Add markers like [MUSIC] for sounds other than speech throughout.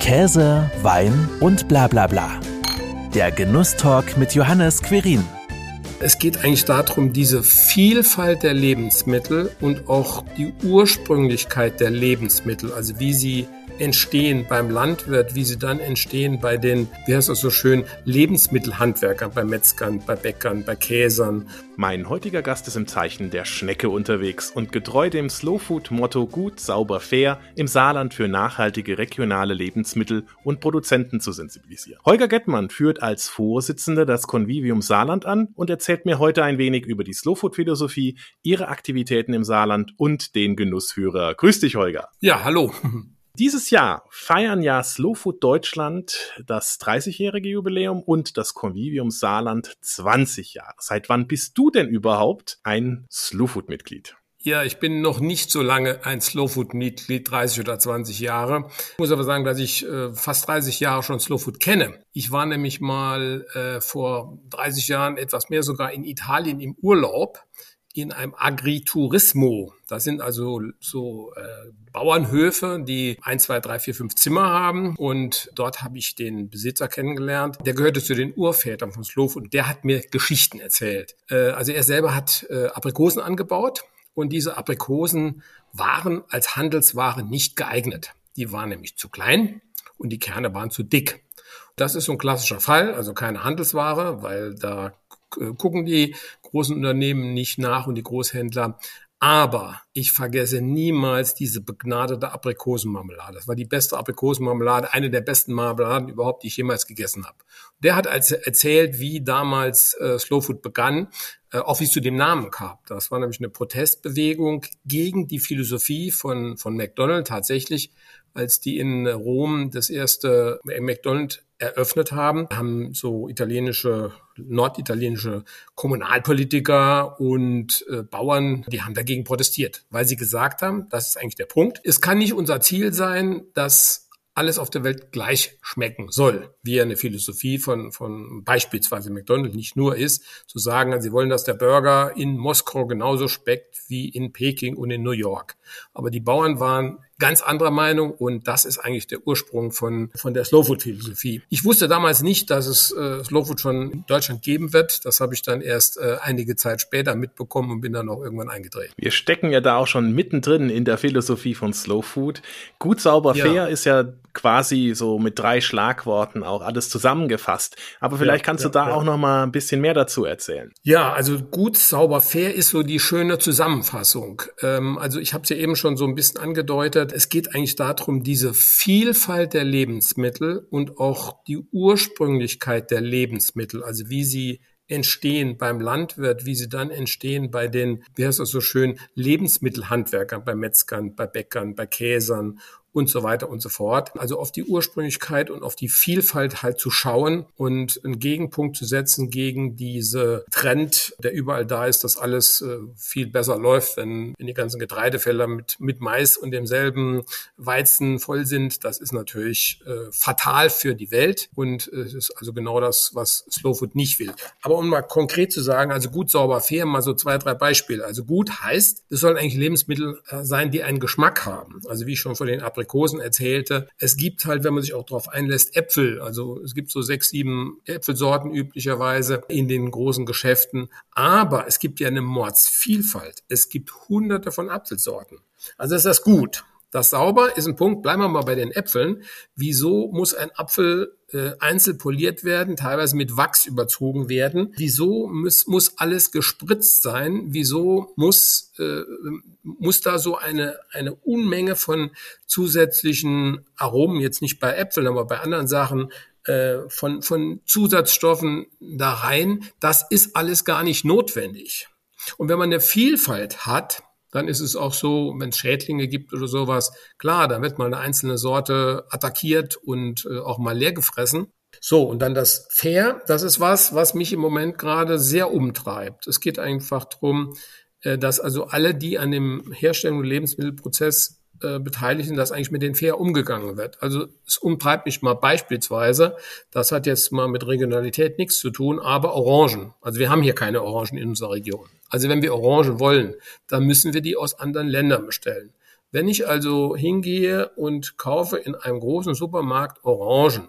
Käse, Wein und bla bla bla. Der Genusstalk mit Johannes Querin. Es geht eigentlich darum, diese Vielfalt der Lebensmittel und auch die Ursprünglichkeit der Lebensmittel, also wie sie entstehen beim Landwirt, wie sie dann entstehen bei den, wie heißt das so schön, Lebensmittelhandwerkern, bei Metzgern, bei Bäckern, bei Käsern. Mein heutiger Gast ist im Zeichen der Schnecke unterwegs und getreu dem Slowfood-Motto gut, sauber, fair im Saarland für nachhaltige regionale Lebensmittel und Produzenten zu sensibilisieren. Holger Gettmann führt als Vorsitzender das Convivium Saarland an und erzählt mir heute ein wenig über die Slowfood-Philosophie, ihre Aktivitäten im Saarland und den Genussführer. Grüß dich, Holger. Ja, hallo. Dieses Jahr feiern ja Slow Food Deutschland das 30-jährige Jubiläum und das Convivium Saarland 20 Jahre. Seit wann bist du denn überhaupt ein Slow Food Mitglied? Ja, ich bin noch nicht so lange ein Slowfood-Mitglied, 30 oder 20 Jahre. Ich muss aber sagen, dass ich äh, fast 30 Jahre schon Slowfood kenne. Ich war nämlich mal äh, vor 30 Jahren, etwas mehr sogar in Italien im Urlaub in einem Agriturismo. Das sind also so äh, Bauernhöfe, die ein, zwei, drei, vier, fünf Zimmer haben. Und dort habe ich den Besitzer kennengelernt. Der gehörte zu den Urvätern von Slow und der hat mir Geschichten erzählt. Äh, also er selber hat äh, Aprikosen angebaut und diese Aprikosen waren als Handelsware nicht geeignet. Die waren nämlich zu klein und die Kerne waren zu dick. Das ist so ein klassischer Fall, also keine Handelsware, weil da gucken die großen Unternehmen nicht nach und die Großhändler. Aber ich vergesse niemals diese begnadete Aprikosenmarmelade. Das war die beste Aprikosenmarmelade, eine der besten Marmeladen überhaupt, die ich jemals gegessen habe. Der hat als erzählt, wie damals äh, Slow Food begann, äh, auch wie es zu dem Namen kam. Das war nämlich eine Protestbewegung gegen die Philosophie von, von McDonald's tatsächlich, als die in Rom das erste McDonald's eröffnet haben, haben so italienische, norditalienische Kommunalpolitiker und äh, Bauern, die haben dagegen protestiert, weil sie gesagt haben, das ist eigentlich der Punkt. Es kann nicht unser Ziel sein, dass alles auf der Welt gleich schmecken soll, wie eine Philosophie von, von beispielsweise McDonald's nicht nur ist, zu sagen, sie wollen, dass der Burger in Moskau genauso schmeckt wie in Peking und in New York. Aber die Bauern waren ganz anderer Meinung und das ist eigentlich der Ursprung von, von der Slowfood-Philosophie. Ich wusste damals nicht, dass es äh, Slowfood schon in Deutschland geben wird. Das habe ich dann erst äh, einige Zeit später mitbekommen und bin dann auch irgendwann eingedreht. Wir stecken ja da auch schon mittendrin in der Philosophie von Slowfood. Gut, sauber, fair ja. ist ja quasi so mit drei Schlagworten auch alles zusammengefasst. Aber vielleicht ja, kannst ja, du da ja. auch noch mal ein bisschen mehr dazu erzählen. Ja, also gut, sauber, fair ist so die schöne Zusammenfassung. Ähm, also ich habe es ja eben schon so ein bisschen angedeutet. Es geht eigentlich darum, diese Vielfalt der Lebensmittel und auch die Ursprünglichkeit der Lebensmittel, also wie sie entstehen beim Landwirt, wie sie dann entstehen bei den, wie heißt das so schön, Lebensmittelhandwerkern, bei Metzgern, bei Bäckern, bei Käsern und so weiter und so fort. Also auf die Ursprünglichkeit und auf die Vielfalt halt zu schauen und einen Gegenpunkt zu setzen gegen diese Trend, der überall da ist, dass alles äh, viel besser läuft, wenn, wenn die ganzen Getreidefelder mit, mit Mais und demselben Weizen voll sind. Das ist natürlich äh, fatal für die Welt und äh, es ist also genau das, was Slow Food nicht will. Aber um mal konkret zu sagen, also gut, sauber, fair, mal so zwei, drei Beispiele. Also gut heißt, es sollen eigentlich Lebensmittel äh, sein, die einen Geschmack haben. Also wie ich schon vor den Aprikosen erzählte. Es gibt halt, wenn man sich auch darauf einlässt, Äpfel. Also es gibt so sechs, sieben Äpfelsorten üblicherweise in den großen Geschäften. Aber es gibt ja eine Mordsvielfalt. Es gibt hunderte von Apfelsorten. Also ist das gut. Das sauber ist ein Punkt. Bleiben wir mal bei den Äpfeln. Wieso muss ein Apfel äh, einzeln poliert werden, teilweise mit Wachs überzogen werden? Wieso muss, muss alles gespritzt sein? Wieso muss, äh, muss da so eine, eine Unmenge von zusätzlichen Aromen, jetzt nicht bei Äpfeln, aber bei anderen Sachen, äh, von, von Zusatzstoffen da rein? Das ist alles gar nicht notwendig. Und wenn man eine Vielfalt hat, dann ist es auch so, wenn es Schädlinge gibt oder sowas, klar, da wird mal eine einzelne Sorte attackiert und äh, auch mal leer gefressen. So, und dann das Fair, das ist was, was mich im Moment gerade sehr umtreibt. Es geht einfach drum, äh, dass also alle, die an dem Herstellung und Lebensmittelprozess äh, Beteiligten, dass eigentlich mit den fair umgegangen wird. Also es umtreibt mich mal beispielsweise, das hat jetzt mal mit Regionalität nichts zu tun, aber Orangen. Also wir haben hier keine Orangen in unserer Region. Also wenn wir Orangen wollen, dann müssen wir die aus anderen Ländern bestellen. Wenn ich also hingehe und kaufe in einem großen Supermarkt Orangen,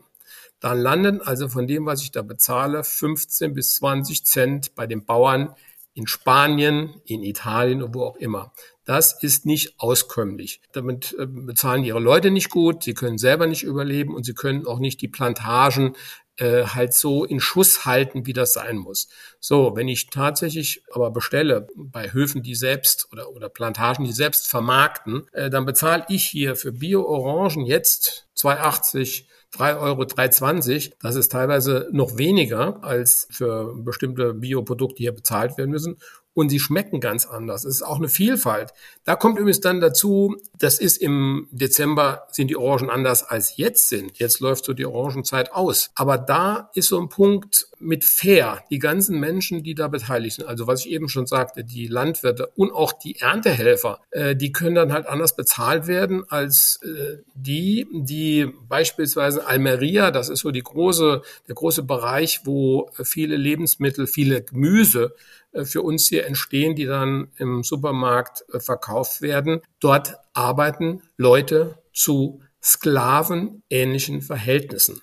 dann landen also von dem, was ich da bezahle, 15 bis 20 Cent bei den Bauern in Spanien, in Italien und wo auch immer. Das ist nicht auskömmlich. Damit äh, bezahlen ihre Leute nicht gut, sie können selber nicht überleben und sie können auch nicht die Plantagen äh, halt so in Schuss halten, wie das sein muss. So, wenn ich tatsächlich aber bestelle bei Höfen, die selbst oder, oder Plantagen, die selbst vermarkten, äh, dann bezahle ich hier für Bio-Orangen jetzt 2,80 3 Euro, 3,20. Das ist teilweise noch weniger als für bestimmte Bioprodukte, die hier bezahlt werden müssen und sie schmecken ganz anders. Es ist auch eine Vielfalt. Da kommt übrigens dann dazu, das ist im Dezember sind die Orangen anders als jetzt sind. Jetzt läuft so die Orangenzeit aus. Aber da ist so ein Punkt mit fair. Die ganzen Menschen, die da beteiligt sind, also was ich eben schon sagte, die Landwirte und auch die Erntehelfer, äh, die können dann halt anders bezahlt werden als äh, die, die beispielsweise Almeria, das ist so die große, der große Bereich, wo viele Lebensmittel, viele Gemüse für uns hier entstehen, die dann im Supermarkt äh, verkauft werden. Dort arbeiten Leute zu sklavenähnlichen Verhältnissen.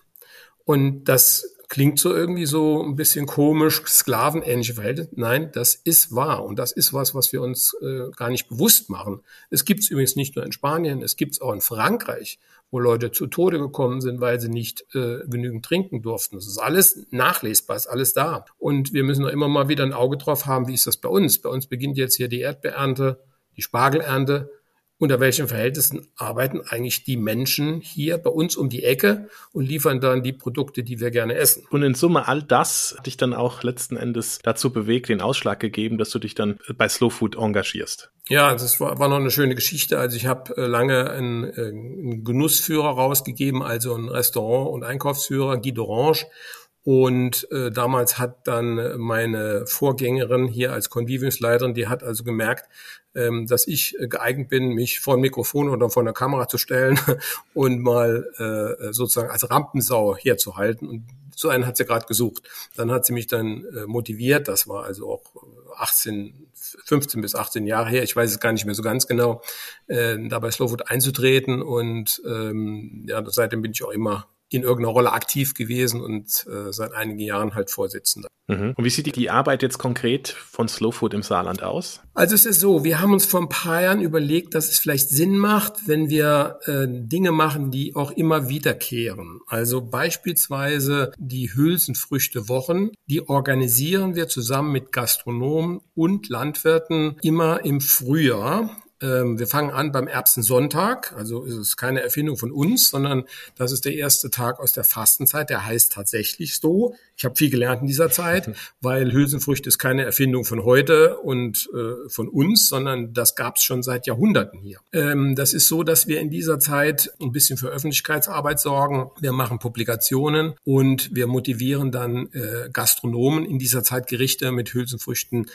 Und das klingt so irgendwie so ein bisschen komisch, sklavenähnliche Verhältnisse. Nein, das ist wahr und das ist was, was wir uns äh, gar nicht bewusst machen. Es gibt es übrigens nicht nur in Spanien, es gibt es auch in Frankreich, wo Leute zu Tode gekommen sind, weil sie nicht äh, genügend trinken durften. Das ist alles nachlesbar, ist alles da. Und wir müssen auch immer mal wieder ein Auge drauf haben, wie ist das bei uns? Bei uns beginnt jetzt hier die Erdbeernte, die Spargelernte unter welchen Verhältnissen arbeiten eigentlich die Menschen hier bei uns um die Ecke und liefern dann die Produkte, die wir gerne essen. Und in Summe all das hat dich dann auch letzten Endes dazu bewegt, den Ausschlag gegeben, dass du dich dann bei Slow Food engagierst. Ja, das war, war noch eine schöne Geschichte. Also ich habe äh, lange einen, äh, einen Genussführer rausgegeben, also einen Restaurant- und Einkaufsführer, Guy d'Orange. Und äh, damals hat dann meine Vorgängerin hier als Conviviumsleiterin, die hat also gemerkt, ähm, dass ich geeignet bin, mich vor ein Mikrofon oder vor eine Kamera zu stellen [LAUGHS] und mal äh, sozusagen als Rampensau herzuhalten. Und so einen hat sie gerade gesucht. Dann hat sie mich dann äh, motiviert, das war also auch 18, 15 bis 18 Jahre her, ich weiß es gar nicht mehr so ganz genau, äh, dabei Slowfood einzutreten. Und ähm, ja, seitdem bin ich auch immer in irgendeiner Rolle aktiv gewesen und äh, seit einigen Jahren halt Vorsitzender. Mhm. Und wie sieht die Arbeit jetzt konkret von Slow Food im Saarland aus? Also es ist so, wir haben uns vor ein paar Jahren überlegt, dass es vielleicht Sinn macht, wenn wir äh, Dinge machen, die auch immer wiederkehren. Also beispielsweise die Hülsenfrüchte-Wochen, die organisieren wir zusammen mit Gastronomen und Landwirten immer im Frühjahr. Ähm, wir fangen an beim Erbsensonntag, also ist es keine Erfindung von uns, sondern das ist der erste Tag aus der Fastenzeit, der heißt tatsächlich so. Ich habe viel gelernt in dieser Zeit, [LAUGHS] weil Hülsenfrüchte ist keine Erfindung von heute und äh, von uns, sondern das gab es schon seit Jahrhunderten hier. Ähm, das ist so, dass wir in dieser Zeit ein bisschen für Öffentlichkeitsarbeit sorgen. Wir machen Publikationen und wir motivieren dann äh, Gastronomen in dieser Zeit Gerichte mit Hülsenfrüchten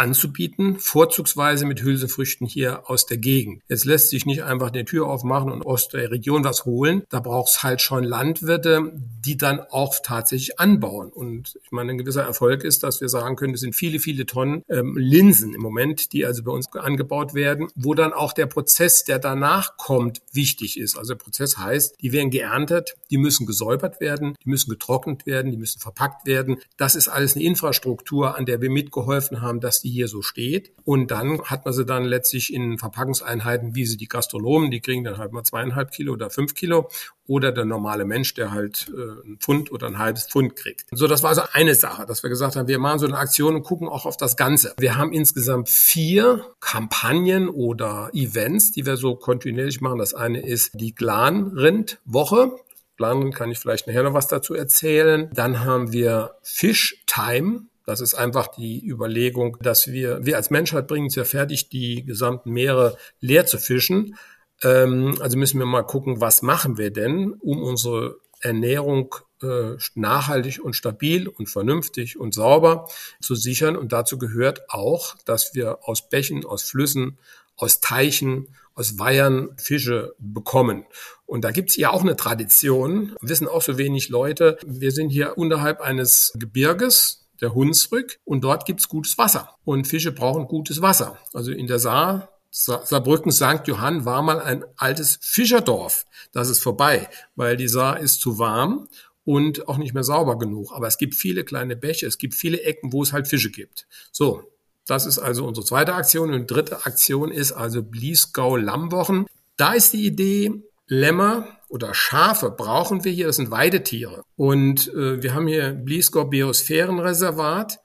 anzubieten, vorzugsweise mit Hülsefrüchten hier aus der Gegend. Jetzt lässt sich nicht einfach die Tür aufmachen und aus der Region was holen. Da braucht es halt schon Landwirte, die dann auch tatsächlich anbauen. Und ich meine, ein gewisser Erfolg ist, dass wir sagen können, es sind viele, viele Tonnen ähm, Linsen im Moment, die also bei uns angebaut werden, wo dann auch der Prozess, der danach kommt, wichtig ist. Also der Prozess heißt, die werden geerntet, die müssen gesäubert werden, die müssen getrocknet werden, die müssen verpackt werden. Das ist alles eine Infrastruktur, an der wir mitgeholfen haben, dass die die hier so steht. Und dann hat man sie dann letztlich in Verpackungseinheiten, wie sie die Gastronomen, die kriegen dann halt mal zweieinhalb Kilo oder fünf Kilo oder der normale Mensch, der halt äh, ein Pfund oder ein halbes Pfund kriegt. So, das war also eine Sache, dass wir gesagt haben, wir machen so eine Aktion und gucken auch auf das Ganze. Wir haben insgesamt vier Kampagnen oder Events, die wir so kontinuierlich machen. Das eine ist die Glanrind-Woche. Glanrind kann ich vielleicht nachher noch was dazu erzählen. Dann haben wir Fish Time. Das ist einfach die Überlegung, dass wir, wir als Menschheit bringen es ja fertig, die gesamten Meere leer zu fischen. Ähm, also müssen wir mal gucken, was machen wir denn, um unsere Ernährung äh, nachhaltig und stabil und vernünftig und sauber zu sichern. Und dazu gehört auch, dass wir aus Bächen, aus Flüssen, aus Teichen, aus Weihern Fische bekommen. Und da gibt's ja auch eine Tradition, wissen auch so wenig Leute. Wir sind hier unterhalb eines Gebirges, der Hunsrück und dort gibt's gutes Wasser. Und Fische brauchen gutes Wasser. Also in der Saar Saarbrücken St. Johann war mal ein altes Fischerdorf. Das ist vorbei, weil die Saar ist zu warm und auch nicht mehr sauber genug. Aber es gibt viele kleine Bäche, es gibt viele Ecken, wo es halt Fische gibt. So, das ist also unsere zweite Aktion. Und dritte Aktion ist also Bliesgau Lammwochen. Da ist die Idee, Lämmer oder Schafe brauchen wir hier, das sind Weidetiere. Und äh, wir haben hier Bliesgau Biosphärenreservat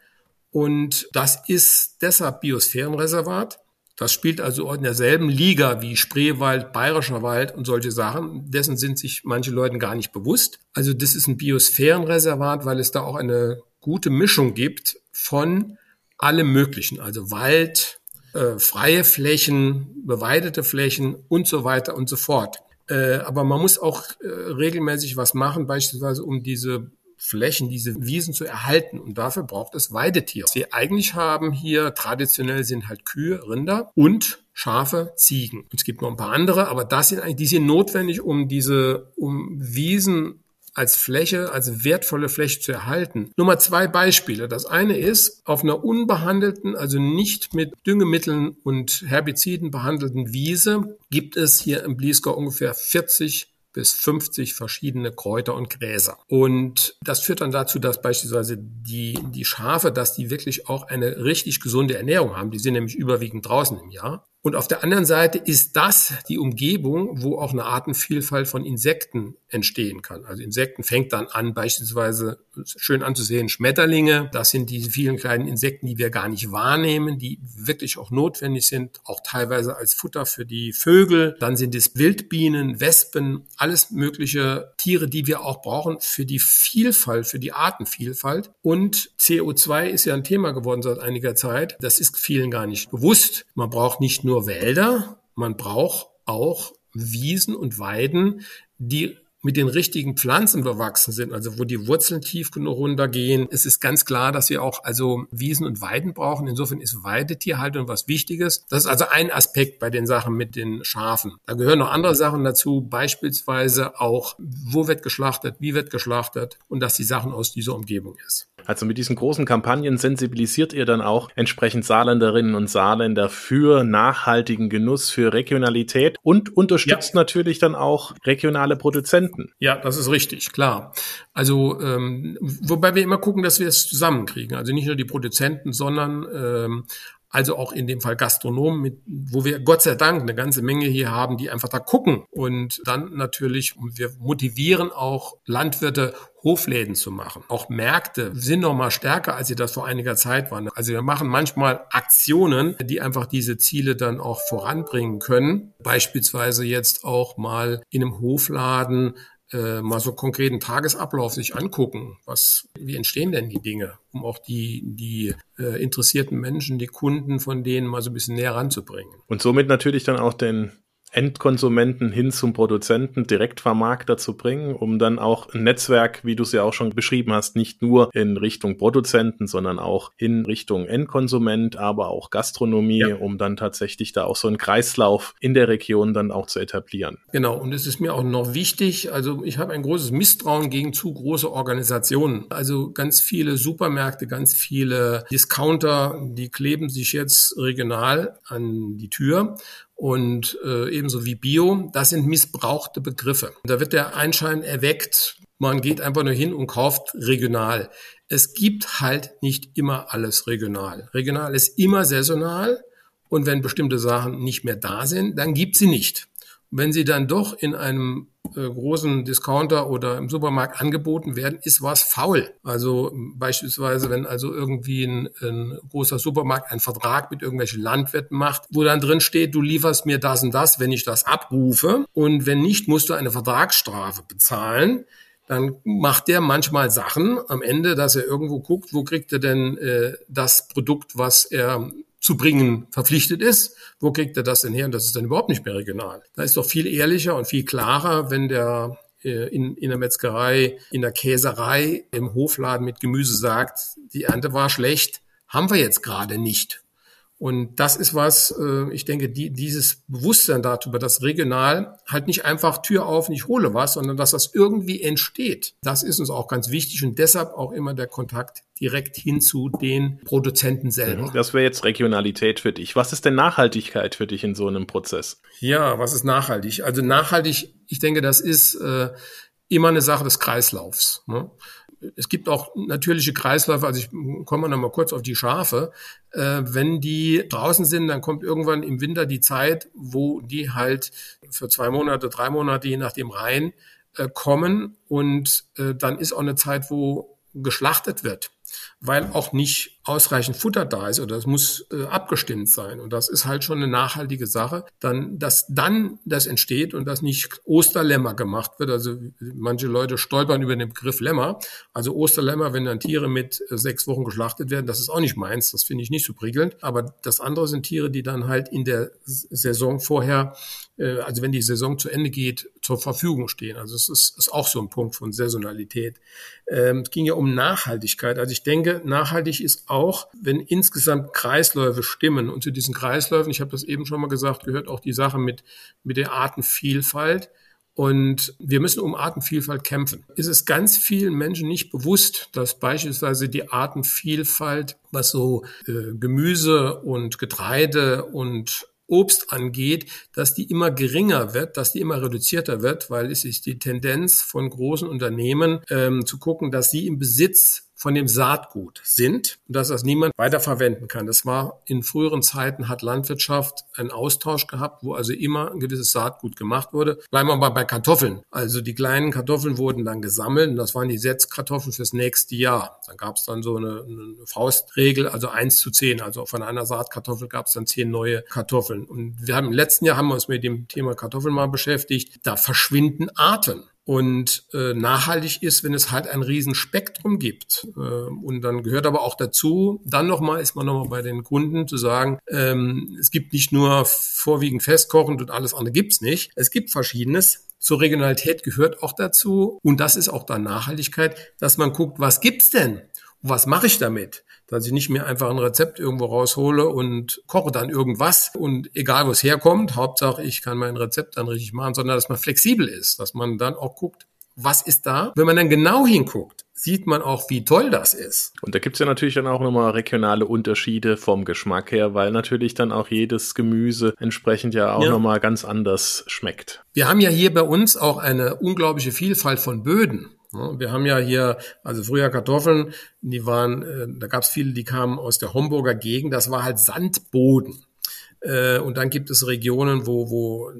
und das ist deshalb Biosphärenreservat. Das spielt also in derselben Liga wie Spreewald, Bayerischer Wald und solche Sachen. Dessen sind sich manche Leute gar nicht bewusst. Also das ist ein Biosphärenreservat, weil es da auch eine gute Mischung gibt von allem Möglichen. Also Wald, äh, freie Flächen, beweidete Flächen und so weiter und so fort. Äh, aber man muss auch äh, regelmäßig was machen, beispielsweise um diese Flächen, diese Wiesen zu erhalten. Und dafür braucht es Weidetiere. Wir eigentlich haben hier traditionell sind halt Kühe, Rinder und Schafe, Ziegen. Und es gibt noch ein paar andere, aber das sind eigentlich, die sind notwendig, um diese, um Wiesen als Fläche, als wertvolle Fläche zu erhalten. Nur mal zwei Beispiele. Das eine ist, auf einer unbehandelten, also nicht mit Düngemitteln und Herbiziden behandelten Wiese gibt es hier im Bliesgau ungefähr 40 bis 50 verschiedene Kräuter und Gräser. Und das führt dann dazu, dass beispielsweise die, die Schafe, dass die wirklich auch eine richtig gesunde Ernährung haben. Die sind nämlich überwiegend draußen im Jahr. Und auf der anderen Seite ist das die Umgebung, wo auch eine Artenvielfalt von Insekten entstehen kann. Also Insekten fängt dann an, beispielsweise schön anzusehen, Schmetterlinge. Das sind diese vielen kleinen Insekten, die wir gar nicht wahrnehmen, die wirklich auch notwendig sind, auch teilweise als Futter für die Vögel. Dann sind es Wildbienen, Wespen, alles mögliche Tiere, die wir auch brauchen für die Vielfalt, für die Artenvielfalt. Und CO2 ist ja ein Thema geworden seit einiger Zeit. Das ist vielen gar nicht bewusst. Man braucht nicht nur nur Wälder, man braucht auch Wiesen und Weiden, die mit den richtigen Pflanzen bewachsen sind, also wo die Wurzeln tief genug runtergehen. Es ist ganz klar, dass wir auch also Wiesen und Weiden brauchen. Insofern ist Weidetierhaltung was Wichtiges. Das ist also ein Aspekt bei den Sachen mit den Schafen. Da gehören noch andere Sachen dazu, beispielsweise auch, wo wird geschlachtet, wie wird geschlachtet und dass die Sachen aus dieser Umgebung ist. Also mit diesen großen Kampagnen sensibilisiert ihr dann auch entsprechend Saarländerinnen und Saarländer für nachhaltigen Genuss, für Regionalität und unterstützt ja. natürlich dann auch regionale Produzenten. Ja, das ist richtig, klar. Also ähm, wobei wir immer gucken, dass wir es zusammenkriegen. Also nicht nur die Produzenten, sondern ähm, also auch in dem Fall Gastronomen, mit, wo wir Gott sei Dank eine ganze Menge hier haben, die einfach da gucken und dann natürlich, wir motivieren auch Landwirte, Hofläden zu machen. Auch Märkte sind noch mal stärker, als sie das vor einiger Zeit waren. Also wir machen manchmal Aktionen, die einfach diese Ziele dann auch voranbringen können. Beispielsweise jetzt auch mal in einem Hofladen äh, mal so konkreten Tagesablauf sich angucken. Was, wie entstehen denn die Dinge, um auch die, die äh, interessierten Menschen, die Kunden von denen mal so ein bisschen näher ranzubringen. Und somit natürlich dann auch den Endkonsumenten hin zum Produzenten, Direktvermarkter zu bringen, um dann auch ein Netzwerk, wie du es ja auch schon beschrieben hast, nicht nur in Richtung Produzenten, sondern auch in Richtung Endkonsument, aber auch Gastronomie, ja. um dann tatsächlich da auch so einen Kreislauf in der Region dann auch zu etablieren. Genau, und es ist mir auch noch wichtig, also ich habe ein großes Misstrauen gegen zu große Organisationen. Also ganz viele Supermärkte, ganz viele Discounter, die kleben sich jetzt regional an die Tür und äh, ebenso wie Bio, das sind missbrauchte Begriffe. Da wird der Einschein erweckt, man geht einfach nur hin und kauft regional. Es gibt halt nicht immer alles regional. Regional ist immer saisonal und wenn bestimmte Sachen nicht mehr da sind, dann gibt sie nicht. Wenn sie dann doch in einem äh, großen Discounter oder im Supermarkt angeboten werden, ist was faul. Also beispielsweise, wenn also irgendwie ein, ein großer Supermarkt einen Vertrag mit irgendwelchen Landwirten macht, wo dann drin steht, du lieferst mir das und das, wenn ich das abrufe und wenn nicht, musst du eine Vertragsstrafe bezahlen dann macht der manchmal Sachen am Ende, dass er irgendwo guckt, wo kriegt er denn äh, das Produkt, was er zu bringen verpflichtet ist. Wo kriegt er das denn her? Und das ist dann überhaupt nicht mehr regional. Da ist doch viel ehrlicher und viel klarer, wenn der äh, in, in der Metzgerei, in der Käserei, im Hofladen mit Gemüse sagt, die Ernte war schlecht, haben wir jetzt gerade nicht. Und das ist was, äh, ich denke, die, dieses Bewusstsein darüber, dass regional halt nicht einfach Tür auf, nicht hole was, sondern dass das irgendwie entsteht. Das ist uns auch ganz wichtig und deshalb auch immer der Kontakt direkt hin zu den Produzenten selber. Das wäre jetzt Regionalität für dich. Was ist denn Nachhaltigkeit für dich in so einem Prozess? Ja, was ist nachhaltig? Also nachhaltig, ich denke, das ist äh, immer eine Sache des Kreislaufs. Ne? Es gibt auch natürliche Kreisläufe, also ich komme noch mal kurz auf die Schafe. Äh, wenn die draußen sind, dann kommt irgendwann im Winter die Zeit, wo die halt für zwei Monate, drei Monate, je nachdem rein, äh, kommen. Und äh, dann ist auch eine Zeit, wo geschlachtet wird weil auch nicht ausreichend Futter da ist oder es muss äh, abgestimmt sein. Und das ist halt schon eine nachhaltige Sache. Dann, dass dann das entsteht und dass nicht Osterlämmer gemacht wird. Also manche Leute stolpern über den Begriff Lämmer. Also Osterlämmer, wenn dann Tiere mit äh, sechs Wochen geschlachtet werden, das ist auch nicht meins. Das finde ich nicht so prickelnd. Aber das andere sind Tiere, die dann halt in der Saison vorher äh, also wenn die Saison zu Ende geht, zur Verfügung stehen. Also es ist, ist auch so ein Punkt von Saisonalität. Ähm, es ging ja um Nachhaltigkeit. Also ich denke, nachhaltig ist auch, wenn insgesamt Kreisläufe stimmen. Und zu diesen Kreisläufen, ich habe das eben schon mal gesagt, gehört auch die Sache mit, mit der Artenvielfalt. Und wir müssen um Artenvielfalt kämpfen. Ist es ganz vielen Menschen nicht bewusst, dass beispielsweise die Artenvielfalt, was so äh, Gemüse und Getreide und Obst angeht, dass die immer geringer wird, dass die immer reduzierter wird, weil es ist die Tendenz von großen Unternehmen ähm, zu gucken, dass sie im Besitz von dem Saatgut sind dass das niemand weiterverwenden kann. Das war in früheren Zeiten hat Landwirtschaft einen Austausch gehabt, wo also immer ein gewisses Saatgut gemacht wurde. Bleiben wir mal bei Kartoffeln. Also die kleinen Kartoffeln wurden dann gesammelt und das waren die Setzkartoffeln fürs nächste Jahr. Dann gab es dann so eine, eine Faustregel, also eins zu zehn. Also von einer Saatkartoffel gab es dann zehn neue Kartoffeln. Und wir haben im letzten Jahr haben wir uns mit dem Thema Kartoffeln mal beschäftigt. Da verschwinden Arten und äh, nachhaltig ist, wenn es halt ein Riesenspektrum gibt. Äh, und dann gehört aber auch dazu, dann nochmal ist man nochmal bei den Kunden zu sagen, ähm, es gibt nicht nur vorwiegend festkochend und alles andere gibt's nicht. Es gibt Verschiedenes. Zur Regionalität gehört auch dazu, und das ist auch dann Nachhaltigkeit, dass man guckt, was gibt's denn? Und was mache ich damit? Dass ich nicht mehr einfach ein Rezept irgendwo raushole und koche dann irgendwas und egal wo es herkommt, Hauptsache ich kann mein Rezept dann richtig machen, sondern dass man flexibel ist, dass man dann auch guckt, was ist da? Wenn man dann genau hinguckt, sieht man auch, wie toll das ist. Und da gibt's ja natürlich dann auch nochmal regionale Unterschiede vom Geschmack her, weil natürlich dann auch jedes Gemüse entsprechend ja auch ja. nochmal ganz anders schmeckt. Wir haben ja hier bei uns auch eine unglaubliche Vielfalt von Böden. Wir haben ja hier, also früher Kartoffeln, die waren, äh, da gab es viele, die kamen aus der Homburger Gegend, das war halt Sandboden. Äh, und dann gibt es Regionen, wo, wo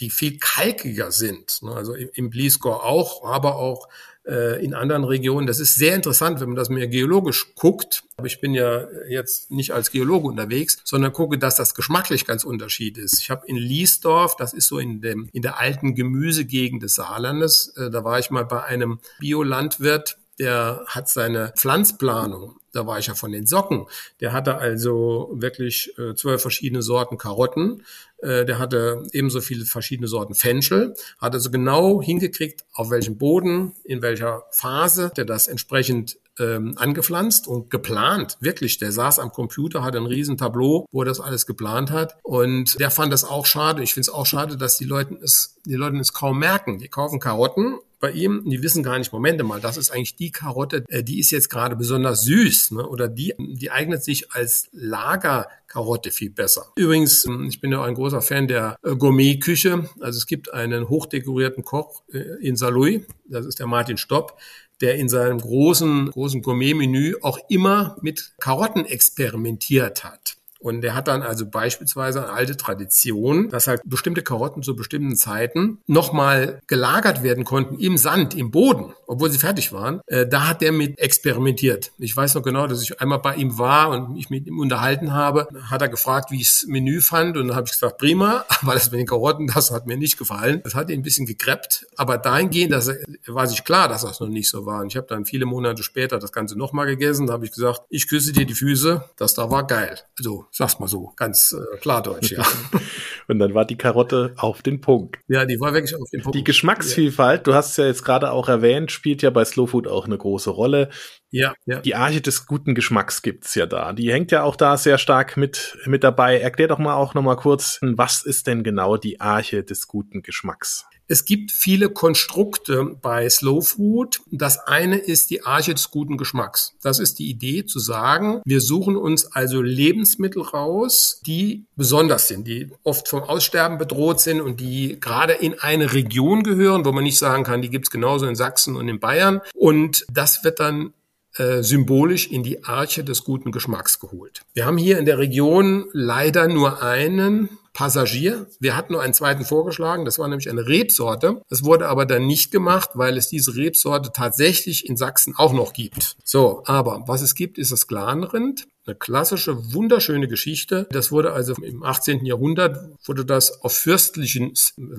die viel kalkiger sind. Also im Bliesgau auch, aber auch in anderen Regionen. Das ist sehr interessant, wenn man das mehr geologisch guckt. Aber ich bin ja jetzt nicht als Geologe unterwegs, sondern gucke, dass das geschmacklich ganz unterschied ist. Ich habe in Liesdorf, das ist so in dem in der alten Gemüsegegend des Saarlandes, äh, da war ich mal bei einem Biolandwirt, der hat seine Pflanzplanung da war ich ja von den Socken. Der hatte also wirklich äh, zwölf verschiedene Sorten Karotten. Äh, der hatte ebenso viele verschiedene Sorten Fenchel. Hat also genau hingekriegt, auf welchem Boden, in welcher Phase der das entsprechend ähm, angepflanzt und geplant. Wirklich, der saß am Computer, hatte ein riesen Tableau, wo er das alles geplant hat. Und der fand das auch schade. Ich finde es auch schade, dass die Leute es, die Leute es kaum merken. Die kaufen Karotten bei ihm. Die wissen gar nicht, Momente mal, das ist eigentlich die Karotte, äh, die ist jetzt gerade besonders süß, ne? oder die, die eignet sich als Lagerkarotte viel besser. Übrigens, ähm, ich bin ja ein großer Fan der äh, Gourmet-Küche. Also es gibt einen hochdekorierten Koch äh, in Saarlouis, das ist der Martin Stopp, der in seinem großen, großen Gourmet-Menü auch immer mit Karotten experimentiert hat. Und der hat dann also beispielsweise eine alte Tradition, dass halt bestimmte Karotten zu bestimmten Zeiten nochmal gelagert werden konnten im Sand, im Boden, obwohl sie fertig waren. Äh, da hat der mit experimentiert. Ich weiß noch genau, dass ich einmal bei ihm war und mich mit ihm unterhalten habe. Hat er gefragt, wie ich das Menü fand. Und dann habe ich gesagt, prima, [LAUGHS] aber das mit den Karotten, das hat mir nicht gefallen. Das hat ihn ein bisschen gekreppt. Aber dahingehend, dass er, war sich klar, dass das noch nicht so war. Und ich habe dann viele Monate später das Ganze nochmal gegessen. Da habe ich gesagt, ich küsse dir die Füße. Das da war geil. Also Sag's mal so, ganz äh, klardeutsch, ja. [LAUGHS] Und dann war die Karotte auf den Punkt. Ja, die war wirklich auf den Punkt. Die Geschmacksvielfalt, du hast es ja jetzt gerade auch erwähnt, spielt ja bei Slow Food auch eine große Rolle. Ja, ja. Die Arche des guten Geschmacks gibt's ja da. Die hängt ja auch da sehr stark mit, mit dabei. Erklär doch mal auch noch mal kurz, was ist denn genau die Arche des guten Geschmacks? Es gibt viele Konstrukte bei Slow Food. Das eine ist die Arche des guten Geschmacks. Das ist die Idee zu sagen, wir suchen uns also Lebensmittel raus, die besonders sind, die oft vom Aussterben bedroht sind und die gerade in eine Region gehören, wo man nicht sagen kann, die gibt's genauso in Sachsen und in Bayern. Und das wird dann äh, symbolisch in die Arche des guten Geschmacks geholt. Wir haben hier in der Region leider nur einen Passagier. Wir hatten nur einen zweiten vorgeschlagen, das war nämlich eine Rebsorte. Das wurde aber dann nicht gemacht, weil es diese Rebsorte tatsächlich in Sachsen auch noch gibt. So, aber was es gibt, ist das Glanrind. Eine klassische, wunderschöne Geschichte. Das wurde also im 18. Jahrhundert, wurde das auf fürstlichen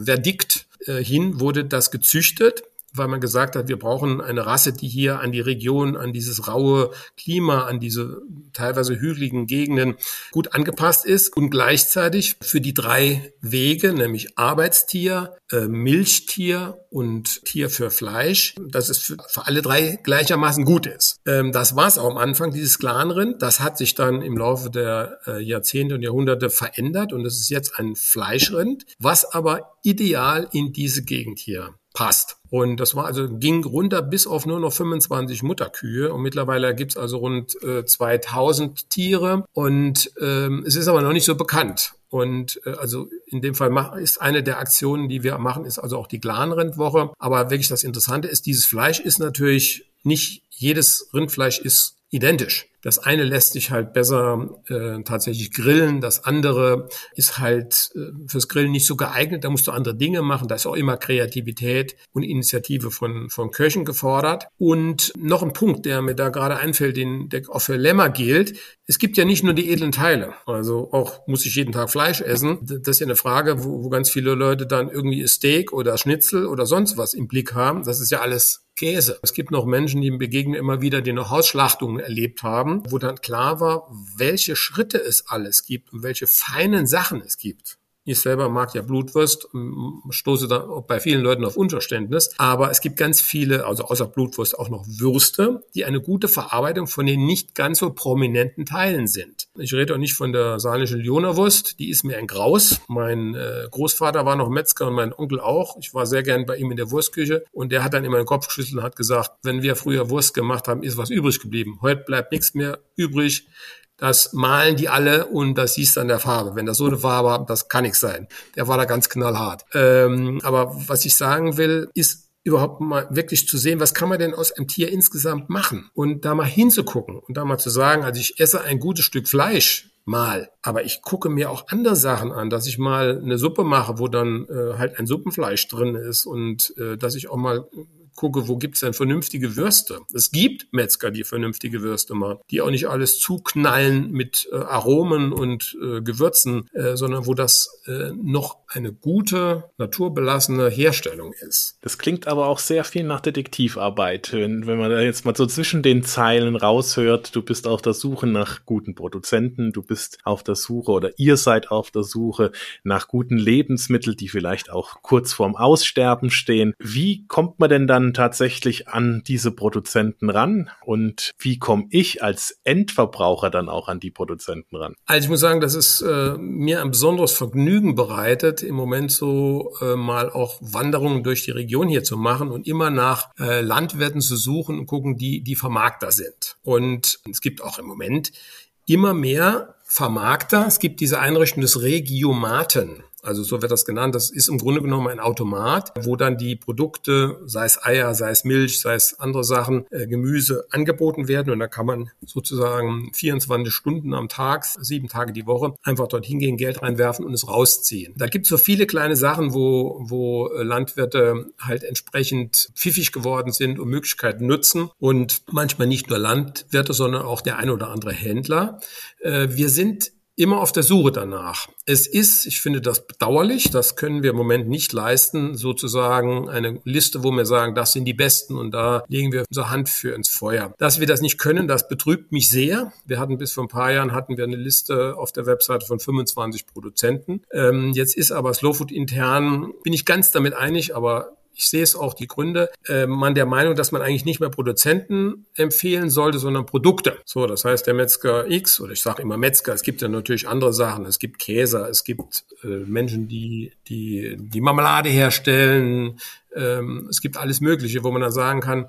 Verdikt äh, hin, wurde das gezüchtet weil man gesagt hat, wir brauchen eine Rasse, die hier an die Region, an dieses raue Klima, an diese teilweise hügeligen Gegenden gut angepasst ist und gleichzeitig für die drei Wege, nämlich Arbeitstier, äh, Milchtier und Tier für Fleisch, dass es für, alle drei gleichermaßen gut ist. Ähm, das war es auch am Anfang, dieses Clanrind. Das hat sich dann im Laufe der äh, Jahrzehnte und Jahrhunderte verändert und es ist jetzt ein Fleischrind, was aber ideal in diese Gegend hier passt. Und das war also ging runter bis auf nur noch 25 Mutterkühe und mittlerweile gibt's also rund äh, 2000 Tiere und ähm, es ist aber noch nicht so bekannt. Und äh, also in dem Fall ist eine der Aktionen, die wir machen, ist also auch die Glanrindwoche. Aber wirklich das Interessante ist, dieses Fleisch ist natürlich nicht jedes Rindfleisch ist identisch. Das eine lässt sich halt besser äh, tatsächlich grillen, das andere ist halt äh, fürs Grillen nicht so geeignet, da musst du andere Dinge machen, da ist auch immer Kreativität und Initiative von, von Köchen gefordert. Und noch ein Punkt, der mir da gerade einfällt, den, der auch für Lämmer gilt, es gibt ja nicht nur die edlen Teile, also auch muss ich jeden Tag Fleisch essen. Das ist ja eine Frage, wo, wo ganz viele Leute dann irgendwie Steak oder Schnitzel oder sonst was im Blick haben. Das ist ja alles Käse. Es gibt noch Menschen, die begegnen immer wieder, die noch Hausschlachtungen erlebt haben, wo dann klar war, welche Schritte es alles gibt und welche feinen Sachen es gibt. Ich selber mag ja Blutwurst, stoße da bei vielen Leuten auf Unverständnis. Aber es gibt ganz viele, also außer Blutwurst auch noch Würste, die eine gute Verarbeitung von den nicht ganz so prominenten Teilen sind. Ich rede auch nicht von der saarländischen Lyonerwurst, die ist mir ein Graus. Mein äh, Großvater war noch Metzger und mein Onkel auch. Ich war sehr gern bei ihm in der Wurstküche und der hat dann immer den Kopf geschüttelt und hat gesagt, wenn wir früher Wurst gemacht haben, ist was übrig geblieben. Heute bleibt nichts mehr übrig. Das malen die alle und das siehst du an der Farbe. Wenn das so eine Farbe hat, das kann nichts sein. Der war da ganz knallhart. Ähm, aber was ich sagen will, ist überhaupt mal wirklich zu sehen, was kann man denn aus einem Tier insgesamt machen und da mal hinzugucken und da mal zu sagen, also ich esse ein gutes Stück Fleisch mal, aber ich gucke mir auch andere Sachen an, dass ich mal eine Suppe mache, wo dann äh, halt ein Suppenfleisch drin ist und äh, dass ich auch mal gucke, wo gibt's denn vernünftige Würste? Es gibt Metzger, die vernünftige Würste machen, die auch nicht alles zuknallen mit äh, Aromen und äh, Gewürzen, äh, sondern wo das äh, noch eine gute, naturbelassene Herstellung ist. Das klingt aber auch sehr viel nach Detektivarbeit. Wenn, wenn man da jetzt mal so zwischen den Zeilen raushört, du bist auf der Suche nach guten Produzenten, du bist auf der Suche oder ihr seid auf der Suche nach guten Lebensmitteln, die vielleicht auch kurz vorm Aussterben stehen. Wie kommt man denn dann dann tatsächlich an diese Produzenten ran und wie komme ich als Endverbraucher dann auch an die Produzenten ran? Also ich muss sagen, dass es äh, mir ein besonderes Vergnügen bereitet, im Moment so äh, mal auch Wanderungen durch die Region hier zu machen und immer nach äh, Landwirten zu suchen und gucken, die die Vermarkter sind. Und es gibt auch im Moment immer mehr Vermarkter. Es gibt diese Einrichtung des Regiomaten. Also so wird das genannt. Das ist im Grunde genommen ein Automat, wo dann die Produkte, sei es Eier, sei es Milch, sei es andere Sachen, äh, Gemüse angeboten werden. Und da kann man sozusagen 24 Stunden am Tag, sieben Tage die Woche, einfach dorthin gehen, Geld reinwerfen und es rausziehen. Da gibt es so viele kleine Sachen, wo, wo äh, Landwirte halt entsprechend pfiffig geworden sind und Möglichkeiten nutzen. Und manchmal nicht nur Landwirte, sondern auch der ein oder andere Händler. Äh, wir sind immer auf der Suche danach. Es ist, ich finde das bedauerlich, das können wir im Moment nicht leisten, sozusagen eine Liste, wo wir sagen, das sind die Besten und da legen wir unsere Hand für ins Feuer. Dass wir das nicht können, das betrübt mich sehr. Wir hatten bis vor ein paar Jahren hatten wir eine Liste auf der Webseite von 25 Produzenten. Ähm, jetzt ist aber Slowfood intern, bin ich ganz damit einig, aber ich sehe es auch die Gründe, äh, man der Meinung, dass man eigentlich nicht mehr Produzenten empfehlen sollte, sondern Produkte. So, das heißt, der Metzger X, oder ich sage immer Metzger, es gibt ja natürlich andere Sachen, es gibt Käse, es gibt äh, Menschen, die, die die Marmelade herstellen, ähm, es gibt alles Mögliche, wo man dann sagen kann,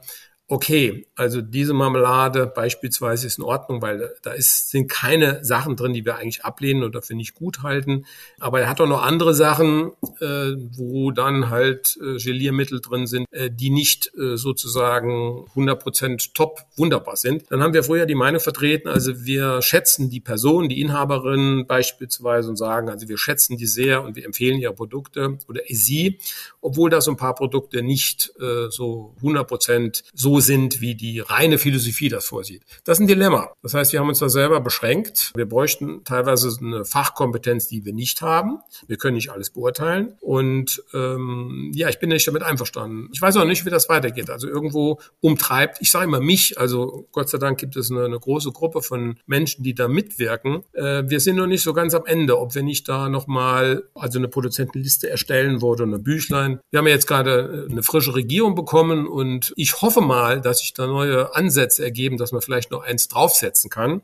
okay, also diese Marmelade beispielsweise ist in Ordnung, weil da ist, sind keine Sachen drin, die wir eigentlich ablehnen oder für nicht gut halten. Aber er hat auch noch andere Sachen, äh, wo dann halt äh, Geliermittel drin sind, äh, die nicht äh, sozusagen 100% top wunderbar sind. Dann haben wir früher die Meinung vertreten, also wir schätzen die Person, die Inhaberin beispielsweise und sagen, also wir schätzen die sehr und wir empfehlen ihre Produkte oder sie, obwohl da so ein paar Produkte nicht äh, so 100% so sind, wie die reine Philosophie das vorsieht. Das ist ein Dilemma. Das heißt, wir haben uns da selber beschränkt. Wir bräuchten teilweise eine Fachkompetenz, die wir nicht haben. Wir können nicht alles beurteilen. Und ähm, ja, ich bin nicht damit einverstanden. Ich weiß auch nicht, wie das weitergeht. Also irgendwo umtreibt, ich sage immer mich, also Gott sei Dank gibt es eine, eine große Gruppe von Menschen, die da mitwirken. Äh, wir sind noch nicht so ganz am Ende, ob wir nicht da nochmal also eine Produzentenliste erstellen wurde, eine Büchlein. Wir haben ja jetzt gerade eine frische Regierung bekommen und ich hoffe mal, mal, dass sich da neue Ansätze ergeben, dass man vielleicht noch eins draufsetzen kann.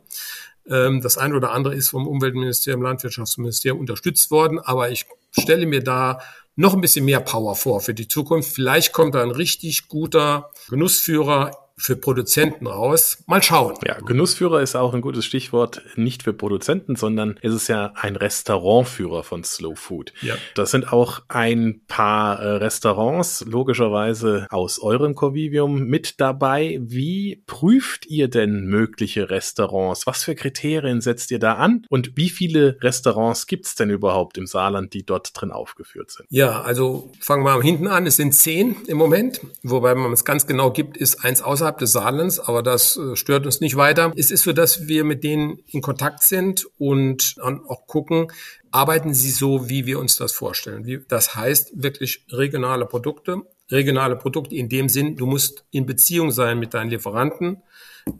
Ähm, das eine oder andere ist vom Umweltministerium, Landwirtschaftsministerium unterstützt worden, aber ich stelle mir da noch ein bisschen mehr Power vor für die Zukunft. Vielleicht kommt da ein richtig guter Genussführer für Produzenten raus. Mal schauen. Ja, Genussführer ist auch ein gutes Stichwort. Nicht für Produzenten, sondern es ist ja ein Restaurantführer von Slow Food. Ja. Das sind auch ein paar äh, Restaurants, logischerweise aus eurem Convivium mit dabei. Wie prüft ihr denn mögliche Restaurants? Was für Kriterien setzt ihr da an? Und wie viele Restaurants gibt es denn überhaupt im Saarland, die dort drin aufgeführt sind? Ja, also fangen wir mal hinten an. Es sind zehn im Moment. Wobei man es ganz genau gibt, ist eins außer außerhalb des Saarlands, aber das äh, stört uns nicht weiter. Es ist so, dass wir mit denen in Kontakt sind und auch gucken, arbeiten sie so, wie wir uns das vorstellen. das heißt wirklich regionale Produkte. Regionale Produkte in dem Sinn, du musst in Beziehung sein mit deinen Lieferanten.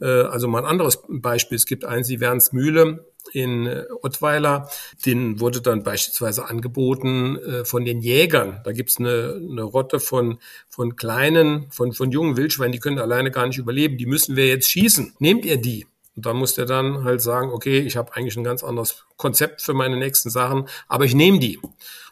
Äh, also mal ein anderes Beispiel. Es gibt eins, die Mühle in äh, Ottweiler, den wurde dann beispielsweise angeboten äh, von den Jägern. Da gibt's eine, eine Rotte von, von kleinen, von, von jungen Wildschweinen, die können alleine gar nicht überleben. Die müssen wir jetzt schießen. Nehmt ihr die? Und dann muss der dann halt sagen, okay, ich habe eigentlich ein ganz anderes Konzept für meine nächsten Sachen, aber ich nehme die.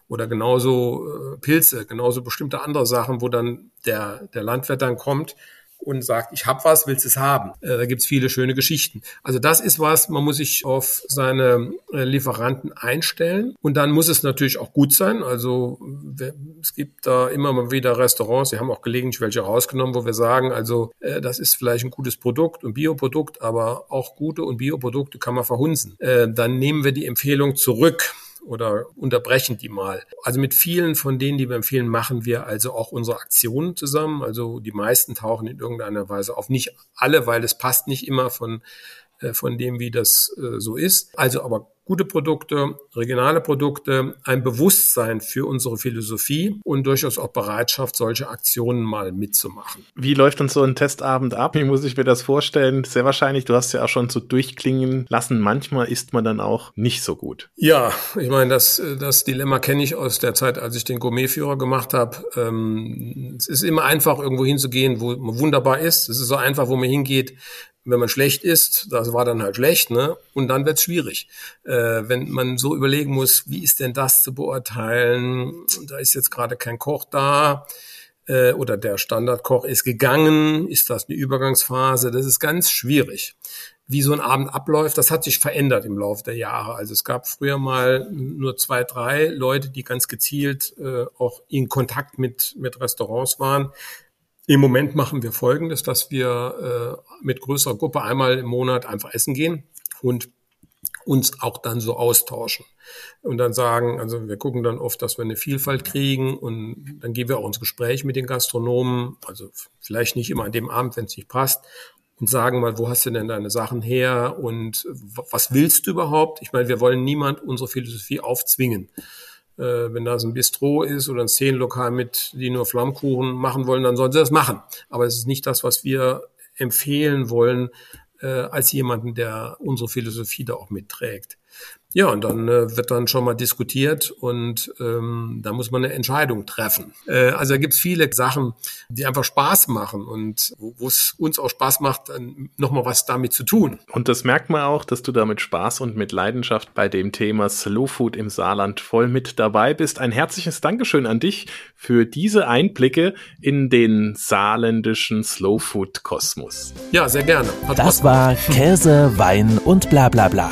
Oder genauso Pilze, genauso bestimmte andere Sachen, wo dann der, der Landwirt dann kommt und sagt, ich habe was, willst es haben. Äh, da gibt's viele schöne Geschichten. Also das ist was, man muss sich auf seine äh, Lieferanten einstellen und dann muss es natürlich auch gut sein. Also es gibt da immer mal wieder Restaurants, die haben auch gelegentlich welche rausgenommen, wo wir sagen, also äh, das ist vielleicht ein gutes Produkt, ein Bioprodukt, aber auch gute und Bioprodukte kann man verhunzen. Äh, dann nehmen wir die Empfehlung zurück oder unterbrechen die mal. Also mit vielen von denen, die wir empfehlen, machen wir also auch unsere Aktionen zusammen. Also die meisten tauchen in irgendeiner Weise auf. Nicht alle, weil es passt nicht immer von, äh, von dem, wie das äh, so ist. Also aber gute Produkte, regionale Produkte, ein Bewusstsein für unsere Philosophie und durchaus auch Bereitschaft, solche Aktionen mal mitzumachen. Wie läuft uns so ein Testabend ab? Wie muss ich mir das vorstellen? Sehr wahrscheinlich, du hast ja auch schon so durchklingen lassen, manchmal isst man dann auch nicht so gut. Ja, ich meine, das, das Dilemma kenne ich aus der Zeit, als ich den Gourmetführer gemacht habe. Ähm, es ist immer einfach, irgendwo hinzugehen, wo man wunderbar ist. Es ist so einfach, wo man hingeht, wenn man schlecht ist, das war dann halt schlecht, ne? Und dann wird's schwierig. Äh, wenn man so überlegen muss, wie ist denn das zu beurteilen? Da ist jetzt gerade kein Koch da äh, oder der Standardkoch ist gegangen. Ist das eine Übergangsphase? Das ist ganz schwierig. Wie so ein Abend abläuft, das hat sich verändert im Laufe der Jahre. Also es gab früher mal nur zwei, drei Leute, die ganz gezielt äh, auch in Kontakt mit, mit Restaurants waren. Im Moment machen wir Folgendes, dass wir äh, mit größerer Gruppe einmal im Monat einfach essen gehen und uns auch dann so austauschen und dann sagen, also wir gucken dann oft, dass wir eine Vielfalt kriegen und dann gehen wir auch ins Gespräch mit den Gastronomen, also vielleicht nicht immer an dem Abend, wenn es nicht passt und sagen mal, wo hast du denn deine Sachen her und was willst du überhaupt? Ich meine, wir wollen niemand unsere Philosophie aufzwingen. Äh, wenn das ein Bistro ist oder ein Szenenlokal mit, die nur Flammkuchen machen wollen, dann sollen sie das machen. Aber es ist nicht das, was wir empfehlen wollen, äh, als jemanden, der unsere Philosophie da auch mitträgt. Ja, und dann äh, wird dann schon mal diskutiert und ähm, da muss man eine Entscheidung treffen. Äh, also da gibt's viele Sachen, die einfach Spaß machen und wo es uns auch Spaß macht, dann nochmal was damit zu tun. Und das merkt man auch, dass du da mit Spaß und mit Leidenschaft bei dem Thema Slow Food im Saarland voll mit dabei bist. Ein herzliches Dankeschön an dich für diese Einblicke in den saarländischen Slow Food Kosmos. Ja, sehr gerne. Hat das war Käse, Wein und bla bla bla